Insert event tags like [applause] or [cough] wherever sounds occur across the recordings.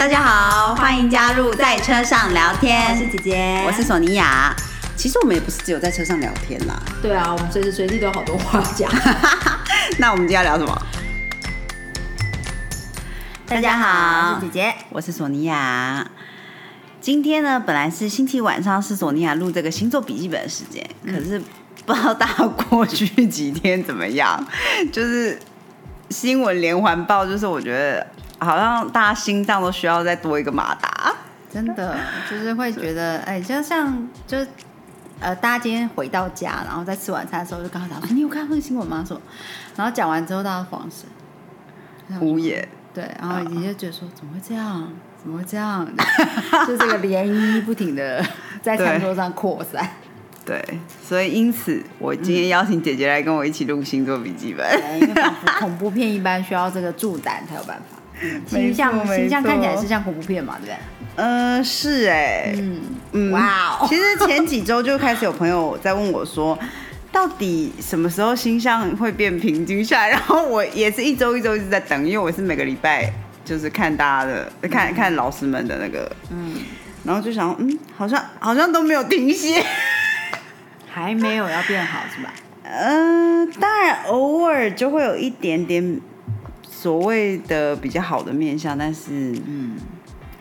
大家好，欢迎加入在车上聊天。我是姐姐，我是索尼娅。其实我们也不是只有在车上聊天啦。对啊，我们随时随地都有好多话讲。[laughs] 那我们今天要聊什么？大家好，我是姐姐，我是索尼娅。今天呢，本来是星期晚上，是索尼娅录这个星座笔记本的时间，可是不知道大家过去几天怎么样，就是新闻连环报，就是我觉得好像大家心脏都需要再多一个马达。真的就是会觉得，哎，就像就呃，大家今天回到家，然后在吃晚餐的时候，就刚刚讲说，你有看那个新闻吗？说，然后讲完之后，大家恍神，[laughs] 无言。对，然后你就觉得说，怎么会这样？怎么会这样？[laughs] 就这个涟漪不停的在餐桌上扩散。对，所以因此，我今天邀请姐姐来跟我一起录星座笔记本，因为仿佛恐怖片一般，需要这个助胆才有办法。[laughs] 形象形象看起来是像恐怖片嘛，对不对？嗯，是哎，嗯嗯，哇哦！[laughs] 其实前几周就开始有朋友在问我说，到底什么时候星象会变平静下来？然后我也是一周一周一直在等，因为我是每个礼拜就是看大家的，看看老师们的那个，嗯，然后就想，嗯，好像好像都没有停歇，[laughs] 还没有要变好是吧？嗯，当然偶尔就会有一点点。所谓的比较好的面相，但是嗯，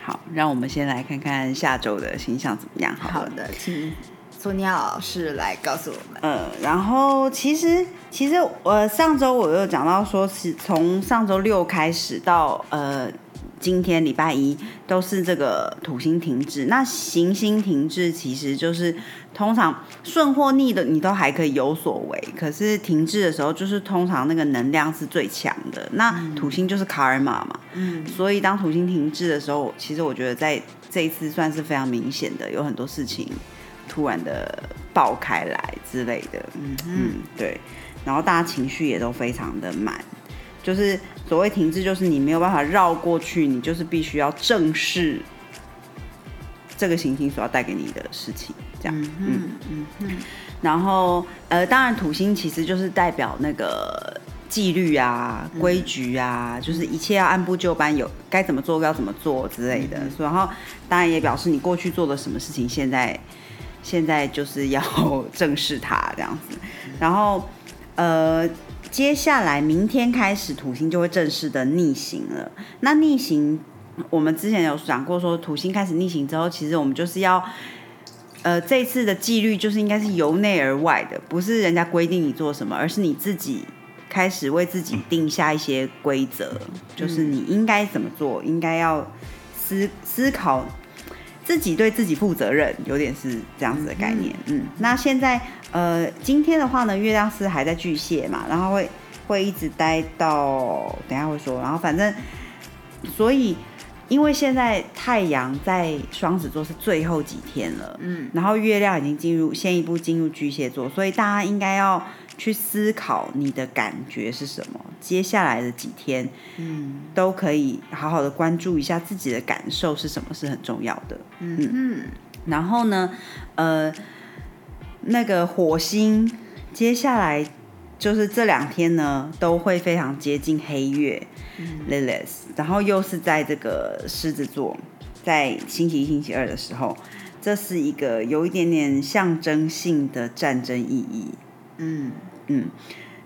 好，让我们先来看看下周的形象怎么样。好的，请索尼娅老师来告诉我们。呃，然后其实其实我上周我有讲到说，是从上周六开始到呃。今天礼拜一都是这个土星停滞，那行星停滞其实就是通常顺或逆的你都还可以有所为，可是停滞的时候就是通常那个能量是最强的。那土星就是卡尔玛嘛，嗯，所以当土星停滞的时候，其实我觉得在这一次算是非常明显的，有很多事情突然的爆开来之类的，嗯嗯，对，然后大家情绪也都非常的满。就是所谓停滞，就是你没有办法绕过去，你就是必须要正视这个行星所要带给你的事情，这样。嗯嗯嗯。然后呃，当然土星其实就是代表那个纪律啊、规矩啊，就是一切要按部就班，有该怎么做要怎么做之类的。然后当然也表示你过去做的什么事情，现在现在就是要 [laughs] 正视它这样子。然后呃。接下来明天开始，土星就会正式的逆行了。那逆行，我们之前有讲过，说土星开始逆行之后，其实我们就是要，呃，这次的纪律就是应该是由内而外的，不是人家规定你做什么，而是你自己开始为自己定下一些规则，就是你应该怎么做，应该要思思考自己对自己负责任，有点是这样子的概念。嗯，那现在。呃，今天的话呢，月亮是还在巨蟹嘛，然后会会一直待到等下会说，然后反正，所以因为现在太阳在双子座是最后几天了，嗯，然后月亮已经进入先一步进入巨蟹座，所以大家应该要去思考你的感觉是什么，接下来的几天，嗯，都可以好好的关注一下自己的感受是什么，是很重要的，嗯嗯，然后呢，呃。那个火星接下来就是这两天呢，都会非常接近黑月 Lilith，然后又是在这个狮子座，在星期一、星期二的时候，这是一个有一点点象征性的战争意义。嗯嗯，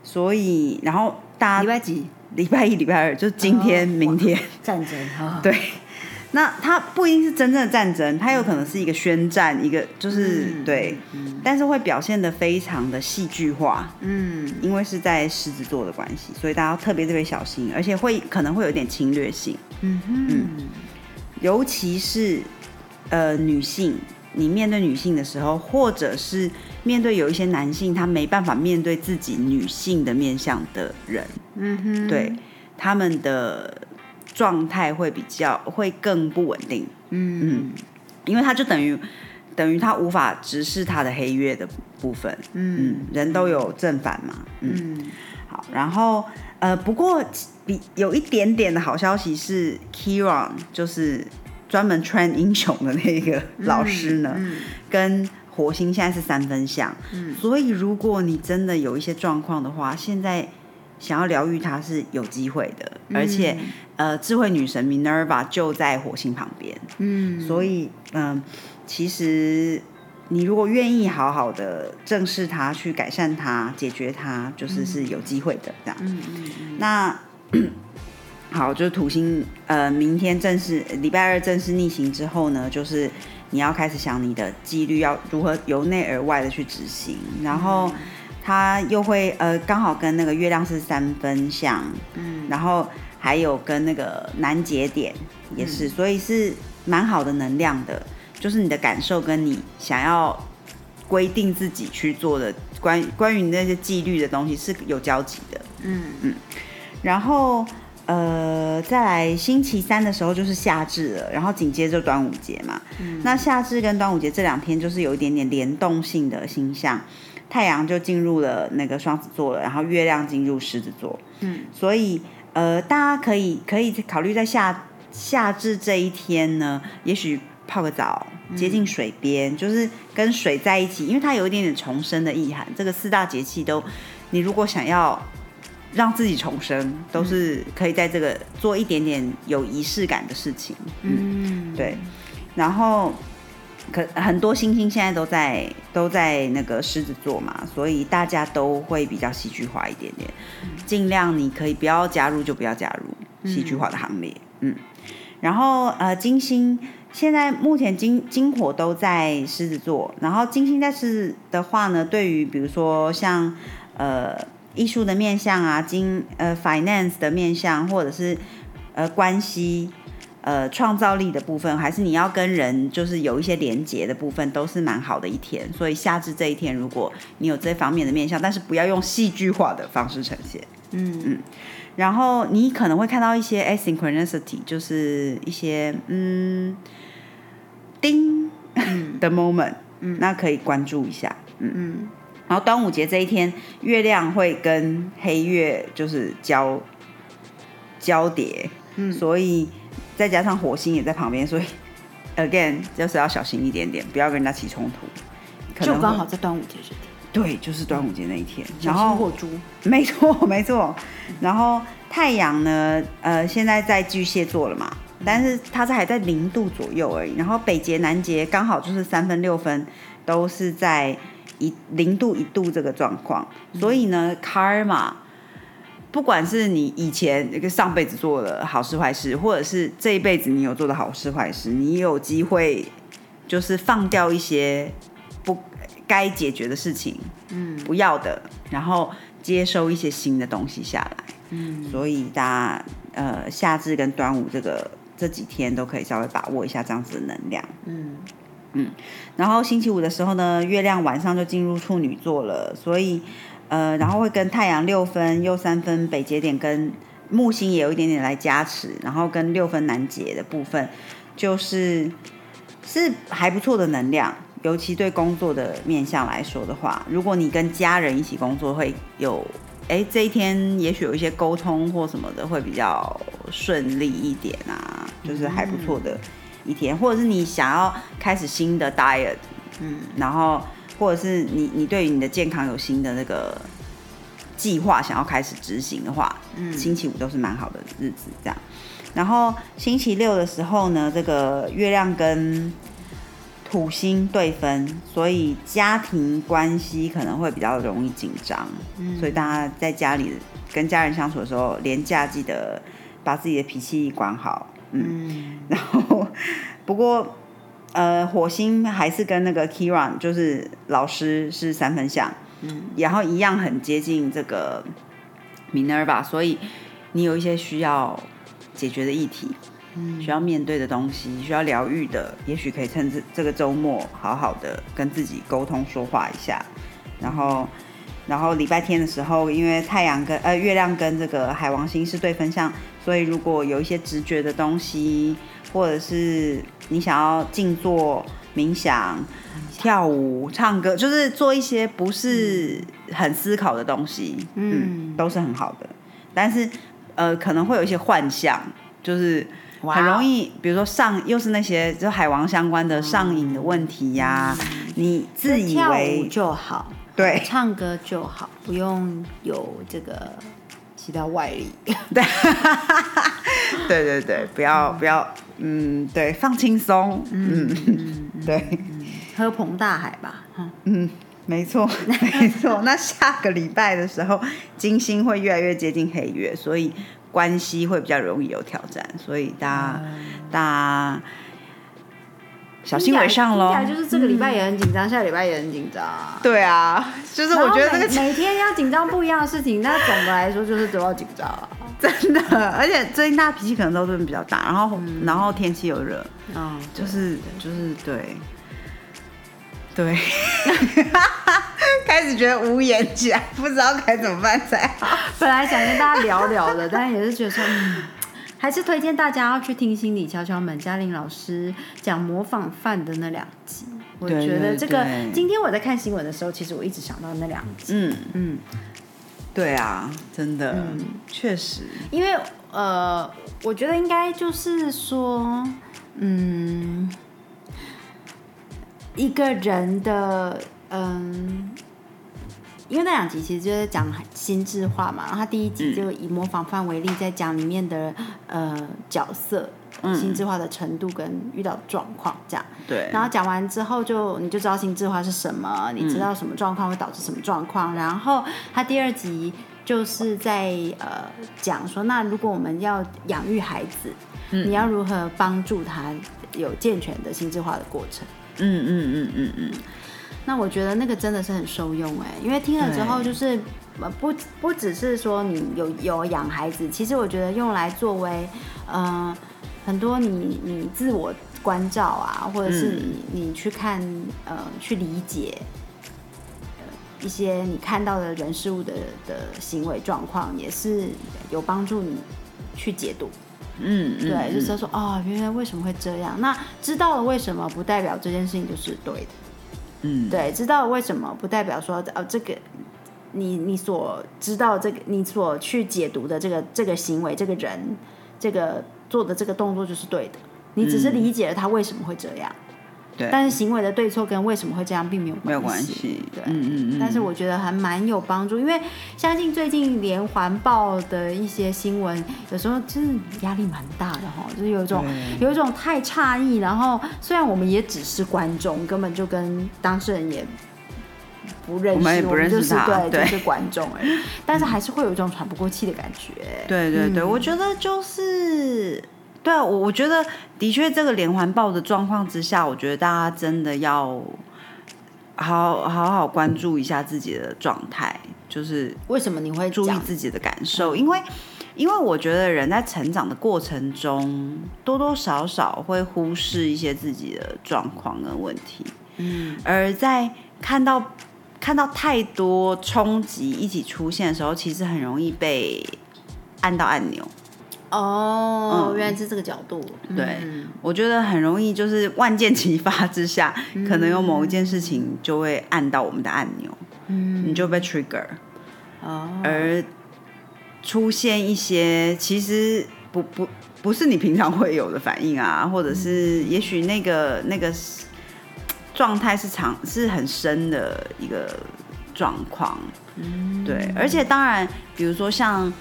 所以然后大家礼拜几？礼拜一、礼拜二，就今天、明天战争。对。那它不一定是真正的战争，它有可能是一个宣战，一个就是对，但是会表现的非常的戏剧化，嗯，因为是在狮子座的关系，所以大家要特别特别小心，而且会可能会有点侵略性，嗯嗯，尤其是呃女性，你面对女性的时候，或者是面对有一些男性，他没办法面对自己女性的面相的人，嗯哼，对他们的。状态会比较会更不稳定，嗯。嗯，因为他就等于等于他无法直视他的黑月的部分，嗯，人都有正反嘛，嗯，好，然后呃，不过比有一点点的好消息是，Kiran 就是专门 train 英雄的那个老师呢，跟火星现在是三分相，嗯，所以如果你真的有一些状况的话，现在。想要疗愈它是有机会的，而且呃，智慧女神 Minerva 就在火星旁边，嗯，所以嗯、其实你如果愿意好好的正视它，去改善它，解决它，就是是有机会的这样。那 [clears throat] 好，就是土星，呃，明天正式礼拜二正式逆行之后呢，就是你要开始想你的纪律要如何由内而外的去执行，然后它又会呃刚好跟那个月亮是三分相，嗯。然后还有跟那个南节点也是，所以是蛮好的能量的，就是你的感受跟你想要规定自己去做的关关于你那些纪律的东西是有交集的。嗯。嗯。然后呃，再来星期三的时候就是夏至了，然后紧接着端午节嘛。那夏至跟端午节这两天就是有一点点联动性的星象，太阳就进入了那个双子座了，然后月亮进入狮子座。嗯，所以呃，大家可以可以考虑在夏夏至这一天呢，也许泡个澡，接近水边，就是跟水在一起，因为它有一点点重生的意涵。这个四大节气都，你如果想要让自己重生，都是可以在这个做一点点有仪式感的事情。嗯，嗯，对。然后可很多星星现在都在都在那个狮子座嘛，所以大家都会比较戏剧化一点点，尽量你可以不要加入就不要加入戏剧化的行列。嗯，然后呃，金星。现在目前金金火都在狮子座，然后金星在狮子的话呢，对于比如说像呃艺术的面向啊，金呃 finance 的面向，或者是呃关系呃创造力的部分，还是你要跟人就是有一些连接的部分，都是蛮好的一天。所以夏至这一天，如果你有这方面的面向，但是不要用戏剧化的方式呈现。嗯嗯然后你可能会看到一些 asynchronicity，就是一些嗯叮的 moment，嗯，那可以关注一下，嗯。嗯然后端午节这一天，月亮会跟黑月就是交交叠，嗯所以再加上火星也在旁边，所以 [laughs] again 就是要小心一点点，不要跟人家起冲突。就刚好在端午节这天，对，就是端午节那一天，小然后心火猪，没错，[laughs] 没错。然后太阳呢，呃，现在在巨蟹座了嘛，但是它是还在零度左右而已。然后北极、南极刚好就是三分、六分，都是在一零度一度这个状况。所以呢，karma，不管是你以前那个上辈子做的好事坏事，或者是这一辈子你有做的好事坏事，你有机会就是放掉一些不该解决的事情，嗯不要的，然后接收一些新的东西下来。嗯所以大家呃夏至跟端午这个这几天都可以稍微把握一下这样子的能量。嗯然后星期五的时候呢，月亮晚上就进入处女座了，所以呃，然后会跟太阳六分又三分北节点跟木星也有一点点来加持，然后跟六分南节的部分，就是是还不错的能量。尤其对工作的面向来说的话，如果你跟家人一起工作，会有哎这一天也许有一些沟通或什么的会比较顺利一点啊，就是还不错的一天，或者是你想要开始新的 diet，嗯然后或者是你你对于你的健康有新的那个计划想要开始执行的话，嗯。星期五都是蛮好的日子，这样。然后星期六的时候呢，这个月亮跟土星对分，所以家庭关系可能会比较容易紧张，嗯。所以大家在家里跟家人相处的时候，连假记得把自己的脾气管好，嗯，嗯。然后不过呃，火星还是跟那个 Kiran 就是老师是三分相，嗯然后一样很接近这个 Minerva，所以你有一些需要解决的议题，嗯需要面对的东西，需要疗愈的，也许可以趁这这个周末好好的跟自己沟通说话一下，然后。然后礼拜天的时候，因为太阳跟呃月亮跟这个海王星是对分相，所以如果有一些直觉的东西，或者是你想要静坐、冥想、跳舞、唱歌，就是做一些不是很思考的东西，嗯，嗯都是很好的。但是呃，可能会有一些幻象，就是很容易，比如说上又是那些就海王相关的上瘾的问题呀、你自以为就好，对。唱歌就好，不用有这个其他外力。[laughs] 对 [laughs] 对对对，不要不要，嗯，对，放轻松，嗯，[laughs] 对，喝彭大海吧，嗯，没错 [laughs] 没错。那下个礼拜的时候，金星会越来越接近黑月，所以关系会比较容易有挑战，所以大家大家小心为上喽就是这个礼拜也很紧张，下个礼拜也很紧张。对啊，[laughs] 就是我觉得这个每每天要紧张不一样的事情，那总的来说就是都要紧张啊。[laughs] 真的，而且最近大家脾气可能都真的比较大，然后、然后天气又热，嗯，就是就是对，对，[laughs] 开始觉得无言起来，不知道该怎么办才好。本来想跟大家聊聊的，但也是觉得说，嗯，还是推荐大家要去听心理敲敲门，嘉玲老师讲模仿犯的那两集。我对觉得对这个对今天我在看新闻的时候，其实我一直想到那两集，嗯，嗯，对啊，真的，确实，因为呃，我觉得应该就是说，嗯，一个人的嗯。因为那两集其实就是讲心智化嘛，然后他第一集就以模仿犯为例，在讲里面的呃角色心智化的程度跟遇到的状况这样。对，然后讲完之后就你就知道心智化是什么，你知道什么状况会导致什么状况。然后他第二集就是在呃讲说，那如果我们要养育孩子，你要如何帮助他有健全的心智化的过程？嗯嗯嗯嗯嗯，那我觉得那个真的是很受用哎，因为听了之后就是呃不不只是说你有有养孩子，其实我觉得用来作为呃很多你你自我关照啊，或者是你、你去看呃去理解。呃一些你看到的人事物的的行为状况，也是有帮助你去解读。嗯嗯，对，就是说哦，原来为什么会这样？那知道了为什么，不代表这件事情就是对的。嗯，对，知道为什么，不代表说哦，这个你你所知道这个你所去解读的这个这个行为，这个人这个做的这个动作就是对的。你只是理解了他为什么会这样，嗯对，但是行为的对错跟为什么会这样并没有没有关关系。对，嗯嗯嗯。但是我觉得还蛮有帮助，因为相信最近连环报的一些新闻，有时候真的压力蛮大的哈，就是有一种有一种太诧异，然后虽然我们也只是观众，根本就跟当事人也不认识，我们也不认识就是对，对。就是观众而已，[laughs] 但是还是会有一种喘不过气的感觉。对对对，嗯。我觉得就是，对啊，我我觉得的确这个连环爆的状况之下，我觉得大家真的要好好好关注一下自己的状态，就是为什么你会注意自己的感受，因为因为我觉得人在成长的过程中，多多少少会忽视一些自己的状况跟问题，嗯，而在看到看到太多冲击一起出现的时候，其实很容易被按到按钮。哦，嗯。原来是这个角度，对嗯。我觉得很容易就是万箭齐发之下，可能有某一件事情就会按到我们的按钮，嗯，你就被 trigger，哦，而出现一些其实不不不是你平常会有的反应啊，或者是也许那个那个状态是长是很深的一个状况，嗯。对，而且当然，比如说像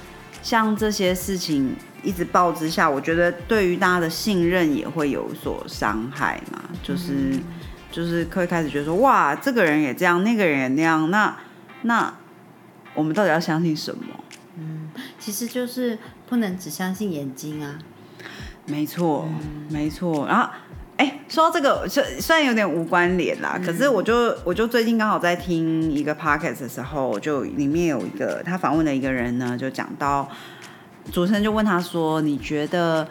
像这些事情一直报之下，我觉得对于大家的信任也会有所伤害嘛，就是、嗯就是会开始觉得说，哇，这个人也这样，那个人也那样，那那我们到底要相信什么？其实就是不能只相信眼睛啊。没错，嗯没错。然后，哎，说到这个，虽虽然有点无关联啦，可是我就我就最近刚好在听一个 podcast 的时候，就里面有一个他访问的一个人呢，就讲到主持人就问他说：“你觉得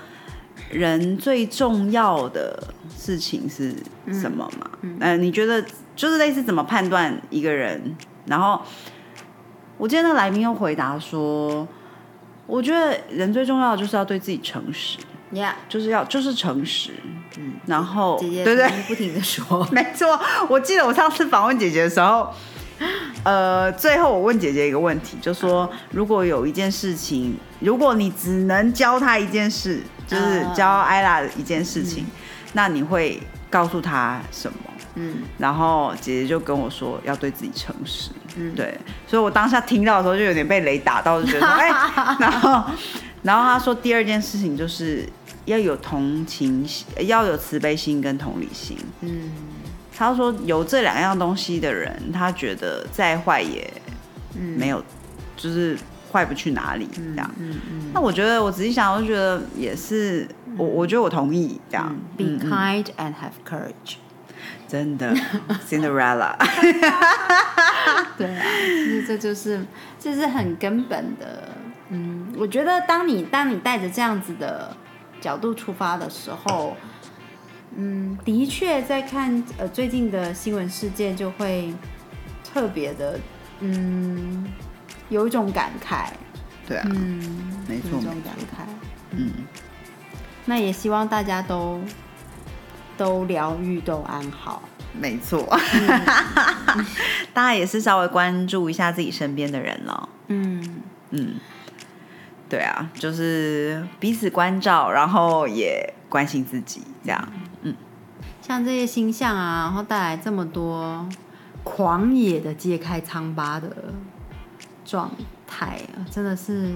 人最重要的事情是什么嘛？嗯、呃，你觉得就是类似怎么判断一个人？”然后我记得那个来宾又回答说：“我觉得人最重要的就是要对自己诚实。” Yeah，就是要就是诚实，嗯，然后姐姐对对，不停的说，[laughs] 没错。我记得我上次访问姐姐的时候，[laughs] 呃，最后我问姐姐一个问题，就说如果有一件事情，如果你只能教她一件事，就是嗯教艾拉一件事情，那你会告诉她什么？嗯。然后姐姐就跟我说要对自己诚实，嗯，对，所以我当下听到的时候就有点被雷打到，就觉得哎、[laughs] 然后然后她说第二件事情就是要有同情心，要有慈悲心跟同理心。嗯他说有这两样东西的人，他觉得再坏也嗯没有，就是坏不去哪里这样。嗯嗯那我觉得我仔细想，我就觉得也是，我我觉得我同意这样。嗯，Be kind and have courage。真的，[laughs] Cinderella。[laughs] 对啊，其实这就是这是很根本的。嗯，我觉得当你当你带着这样子的角度出发的时候，嗯，的确在看呃最近的新闻事件，就会特别的嗯有一种感慨，对啊，嗯，没错有一种感慨。嗯，那也希望大家都都疗愈，都安好。没错。[laughs] 大家也是稍微关注一下自己身边的人咯。嗯嗯，对啊，就是彼此关照，然后也关心自己，这样。像这些星象啊，然后带来这么多狂野的揭开疮疤的状态啊，真的是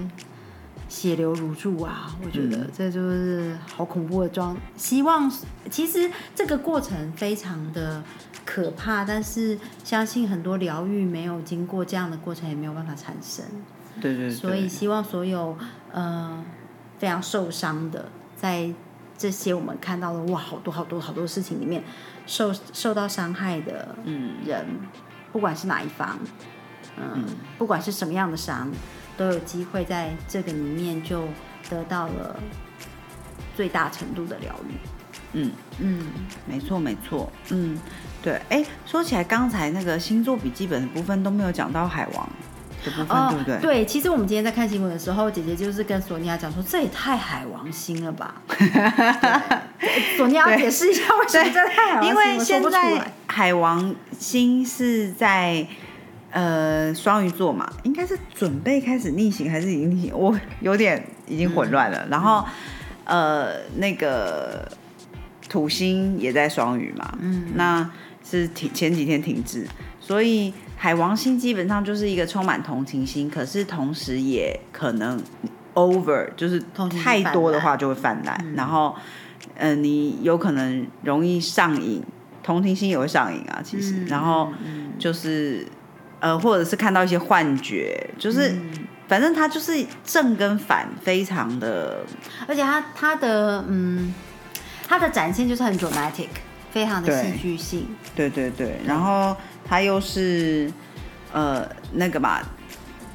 血流如注啊！我觉得嗯这就是好恐怖的状。希望其实这个过程非常的可怕，但是相信很多疗愈没有经过这样的过程，也没有办法产生。对对对。所以希望所有呃非常受伤的，在这些我们看到的哇好多好多好多事情里面受受到伤害的嗯人，不管是哪一方，嗯，不管是什么样的伤，都有机会在这个里面就得到了最大程度的疗愈。嗯，嗯，没错没错。嗯，对。哎，说起来，刚才那个星座笔记本的部分都没有讲到海王的部分，对不对？哦对，其实我们今天在看新闻的时候，姐姐就是跟索尼娅讲说，这也太海王星了吧？[laughs] 索尼娅要解释一下为什么这太海王星，因为现在海王星是在呃双鱼座嘛，应该是准备开始逆行还是已经逆行？我有点已经混乱了。嗯然后呃那个土星也在双鱼嘛，嗯那是停前几天停滞，所以海王星基本上就是一个充满同情心，可是同时也可能 over，就是太多的话就会泛滥，然后呃你有可能容易上瘾，同情心也会上瘾啊，其实，嗯然后嗯就是呃或者是看到一些幻觉，就是、嗯反正他就是正跟反非常的而且他他的嗯，它的展现就是很 dramatic，非常的戏剧性。对对。对，然后它又是呃那个嘛，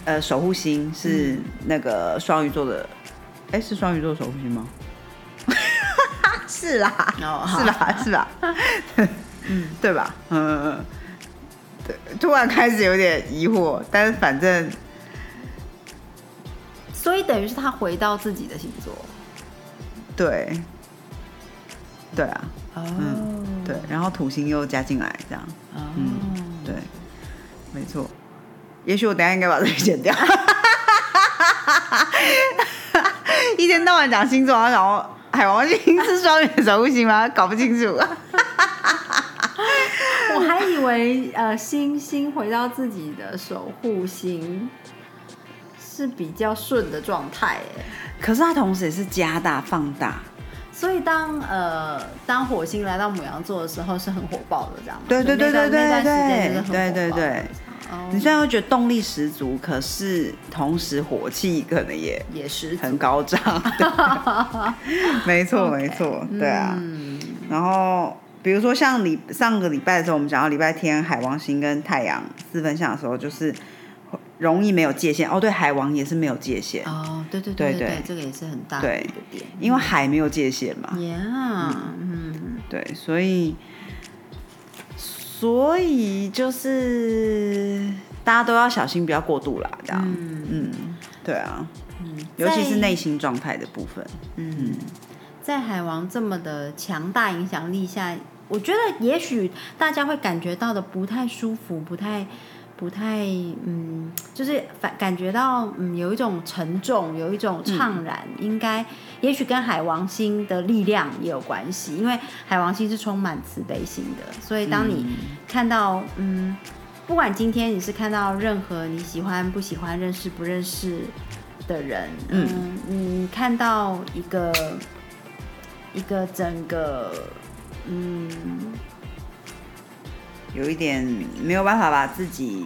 呃守护星是那个双鱼座的，哎、是双鱼座守护星吗？[laughs] 是啦，哦是啦？是啦？[laughs] 嗯，对吧？嗯嗯嗯，对，突然开始有点疑惑，但是反正所以等于是他回到自己的星座。对，对啊，哦，对，然后土星又加进来，这样，哦，对，没错。也许我等下应该把这个剪掉。一天到晚讲星座，然后海王星是双鱼守护星吗？搞不清楚。我还以为呃，星星回到自己的守护星是比较顺的状态，哎。可是它同时也是加大放大。所以当呃当火星来到母羊座的时候是很火爆的，这样吗？对对对对对对对对哦你虽然会觉得动力十足，可是同时火气可能也也是很高涨。对 [laughs] 没错没错，对啊。嗯然后比如说像礼上个礼拜的时候，我们讲到礼拜天海王星跟太阳四分相的时候，就是容易没有界限。哦，对，海王也是没有界限，哦，对对对对对这个也是很大的一个点。因为海没有界限嘛。Yeah，嗯，对，所以所以就是大家都要小心，不要过度啦，这样。嗯嗯，对啊，嗯尤其是在内心状态的部分。嗯，在海王这么的强大影响力下，我觉得也许大家会感觉到的不太舒服，不太不太嗯，就是反感觉到嗯有一种沉重，有一种怅然，应该也许跟海王星的力量也有关系，因为海王星是充满慈悲心的，所以当你看到嗯，不管今天你是看到任何你喜欢不喜欢、认识不认识的人，嗯，你看到一个一个整个嗯。有一点没有办法把自己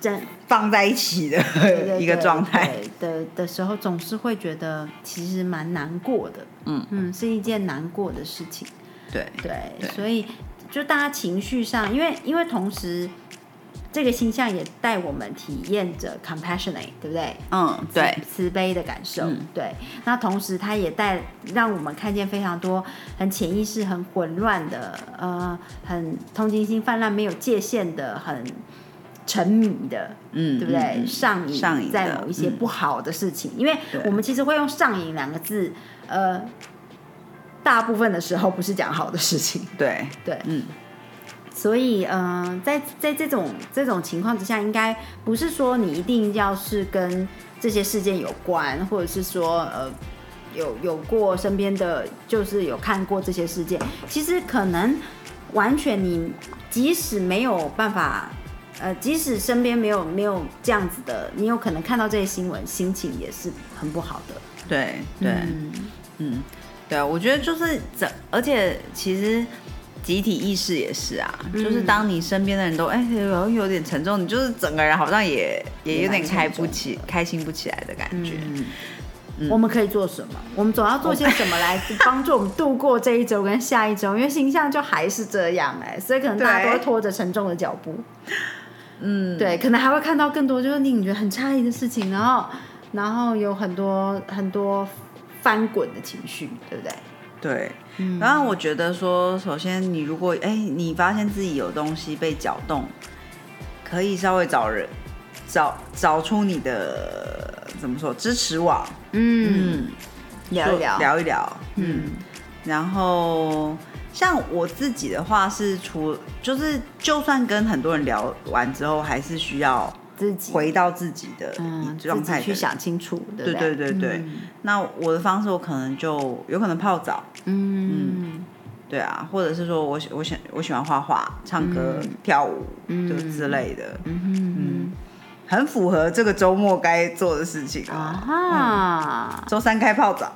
真放在一起的 [laughs] 一个状态的的时候，总是会觉得其实蛮难过的。嗯嗯，是一件难过的事情。对对，所以就大家情绪上，因为因为同时。这个星象也带我们体验着 compassionate，对不对？嗯，对，慈悲的感受。对，那同时它也带让我们看见非常多很潜意识、很混乱的，呃，很同情心泛滥、没有界限的，很沉迷的，嗯，对不对？上瘾，上瘾在某一些不好的事情，因为我们其实会用“上瘾”两个字，呃，大部分的时候不是讲好的事情。对，对，嗯。所以，嗯，在在这种这种情况之下，应该不是说你一定要是跟这些事件有关，或者是说，呃，有有过身边的，就是有看过这些事件。其实可能完全你即使没有办法，呃，即使身边没有没有这样子的，你有可能看到这些新闻，心情也是很不好的。对对，嗯，对啊，我觉得就是这，而且其实。集体意识也是啊，就是当你身边的人都哎好像有点沉重，你就是整个人好像也也有点开不起、开心不起来的感觉。我们可以做什么？我们总要做些什么来帮助我们度过这一周跟下一周？因为形象就还是这样哎，所以可能大家都会拖着沉重的脚步。嗯，对，可能还会看到更多就是令你觉得很诧异的事情，然后然后有很多很多翻滚的情绪，对不对？对。然后我觉得说，首先你如果哎，你发现自己有东西被搅动，可以稍微找人找找出你的怎么说支持网，嗯，聊一聊。聊一聊，嗯，然后像我自己的话是除就是就算跟很多人聊完之后，还是需要。自己回到自己的状态去想清楚，对对对？对。那我的方式，我可能就有可能泡澡，嗯，对啊，或者是说我我喜我喜欢画画、唱歌、跳舞，就之类的，嗯很符合这个周末该做的事情啊。周三开泡澡，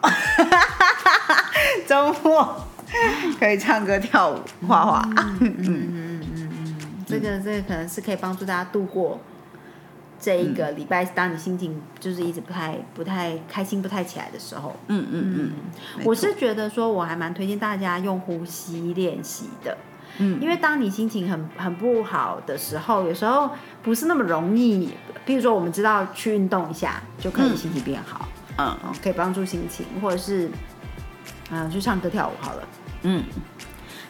[laughs] 周末 [laughs] 可以唱歌、跳舞、画画，嗯嗯嗯嗯，这个这个可能是可以帮助大家度过。这一个礼拜，当你心情就是一直不太、不太开心、不太起来的时候，嗯嗯嗯，我是觉得说，我还蛮推荐大家用呼吸练习的，嗯，因为当你心情很很不好的时候，有时候不是那么容易。比如说，我们知道去运动一下就可以心情变好，嗯，可以帮助心情，或者是嗯去唱歌跳舞好了，嗯。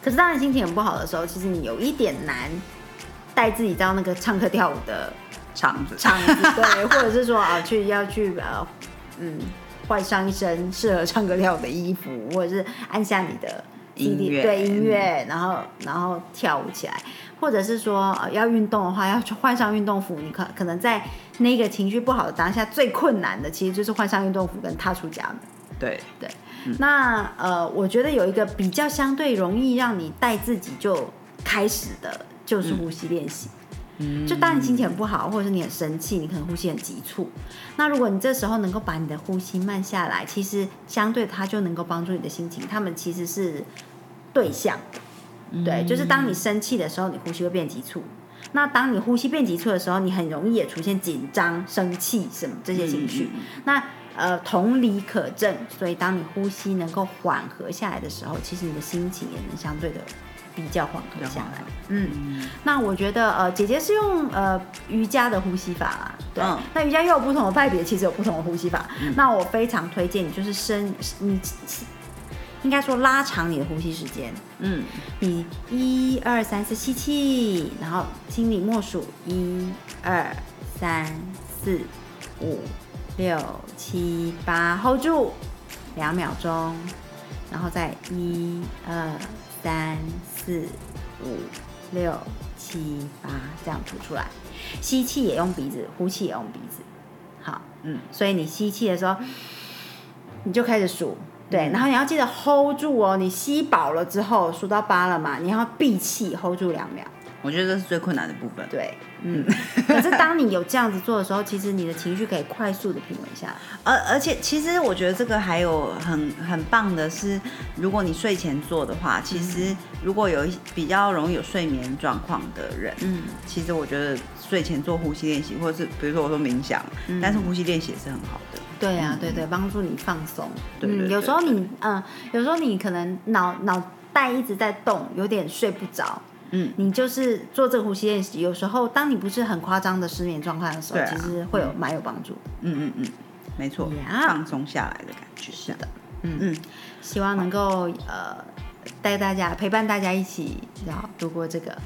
可是当你心情很不好的时候，其实你有一点难带自己到那个唱歌跳舞的。场子，场子 [laughs] 对，或者是说啊，去要去呃，嗯，换上一身适合唱歌跳舞的衣服，或者是按下你的音乐，对音乐，然后然后跳舞起来，或者是说呃要运动的话，要去换上运动服。你可可能在那个情绪不好的当下，最困难的其实就是换上运动服跟踏出家门。对对，那呃，我觉得有一个比较相对容易让你带自己就开始的，就是呼吸练习。就当你心情很不好，或者是你很生气，你可能呼吸很急促。那如果你这时候能够把你的呼吸慢下来，其实相对它就能够帮助你的心情。他们其实是对象，对，就是当你生气的时候，你呼吸会变急促。那当你呼吸变急促的时候，你很容易也出现紧张、生气什么这些情绪。那呃，同理可证。所以当你呼吸能够缓和下来的时候，其实你的心情也能相对的。比较缓和下来，嗯，那我觉得呃，姐姐是用呃瑜伽的呼吸法啦，对，那瑜伽又有不同的派别，其实有不同的呼吸法。那我非常推荐你，就是深，你应该说拉长你的呼吸时间，嗯，你一二三四吸气，然后心里默数一二三四五六七八，hold 住两秒钟，然后再一二。三四五六七八这样吐出来。吸气也用鼻子，呼气也用鼻子。好，嗯，所以你吸气的时候，你就开始数，对，然后你要记得 hold 住哦。你吸饱了之后，数到八了嘛，你要闭气 hold 住两秒。我觉得这是最困难的部分。对，嗯。[laughs] 可是当你有这样子做的时候，其实你的情绪可以快速的平稳下来。而而且，其实我觉得这个还有很很棒的是，如果你睡前做的话，其实如果有一比较容易有睡眠状况的人，嗯，其实我觉得睡前做呼吸练习，或者是比如说我说冥想，但是呼吸练习也是很好的。对呀、对对，帮助你放松。对对对嗯，有时候你嗯，有时候你可能脑脑袋一直在动，有点睡不着。嗯，你就是做这个呼吸练习，有时候当你不是很夸张的失眠状态的时候，啊。其实会有蛮有帮助。嗯嗯嗯，没错呀放松下来的感觉。是的，嗯。嗯，希望能够呃带大家陪伴大家一起，然后度过这个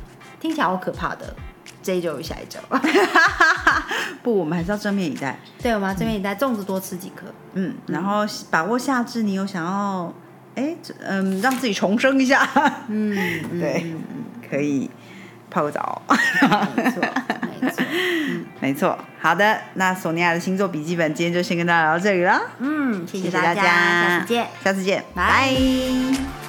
听起来好可怕的这一周与下一周。[laughs] 不，我们还是要正面以待。对，我们要这边也在粽子多吃几颗。嗯，然后把握夏至，你有想要哎，嗯，让自己重生一下，嗯，嗯 [laughs] 对。嗯可以泡个澡。嗯没错，没错。没错，好的，那索尼娅的星座笔记本今天就先跟大家聊到这里了，嗯，谢谢大大家，下次见。下次见，拜拜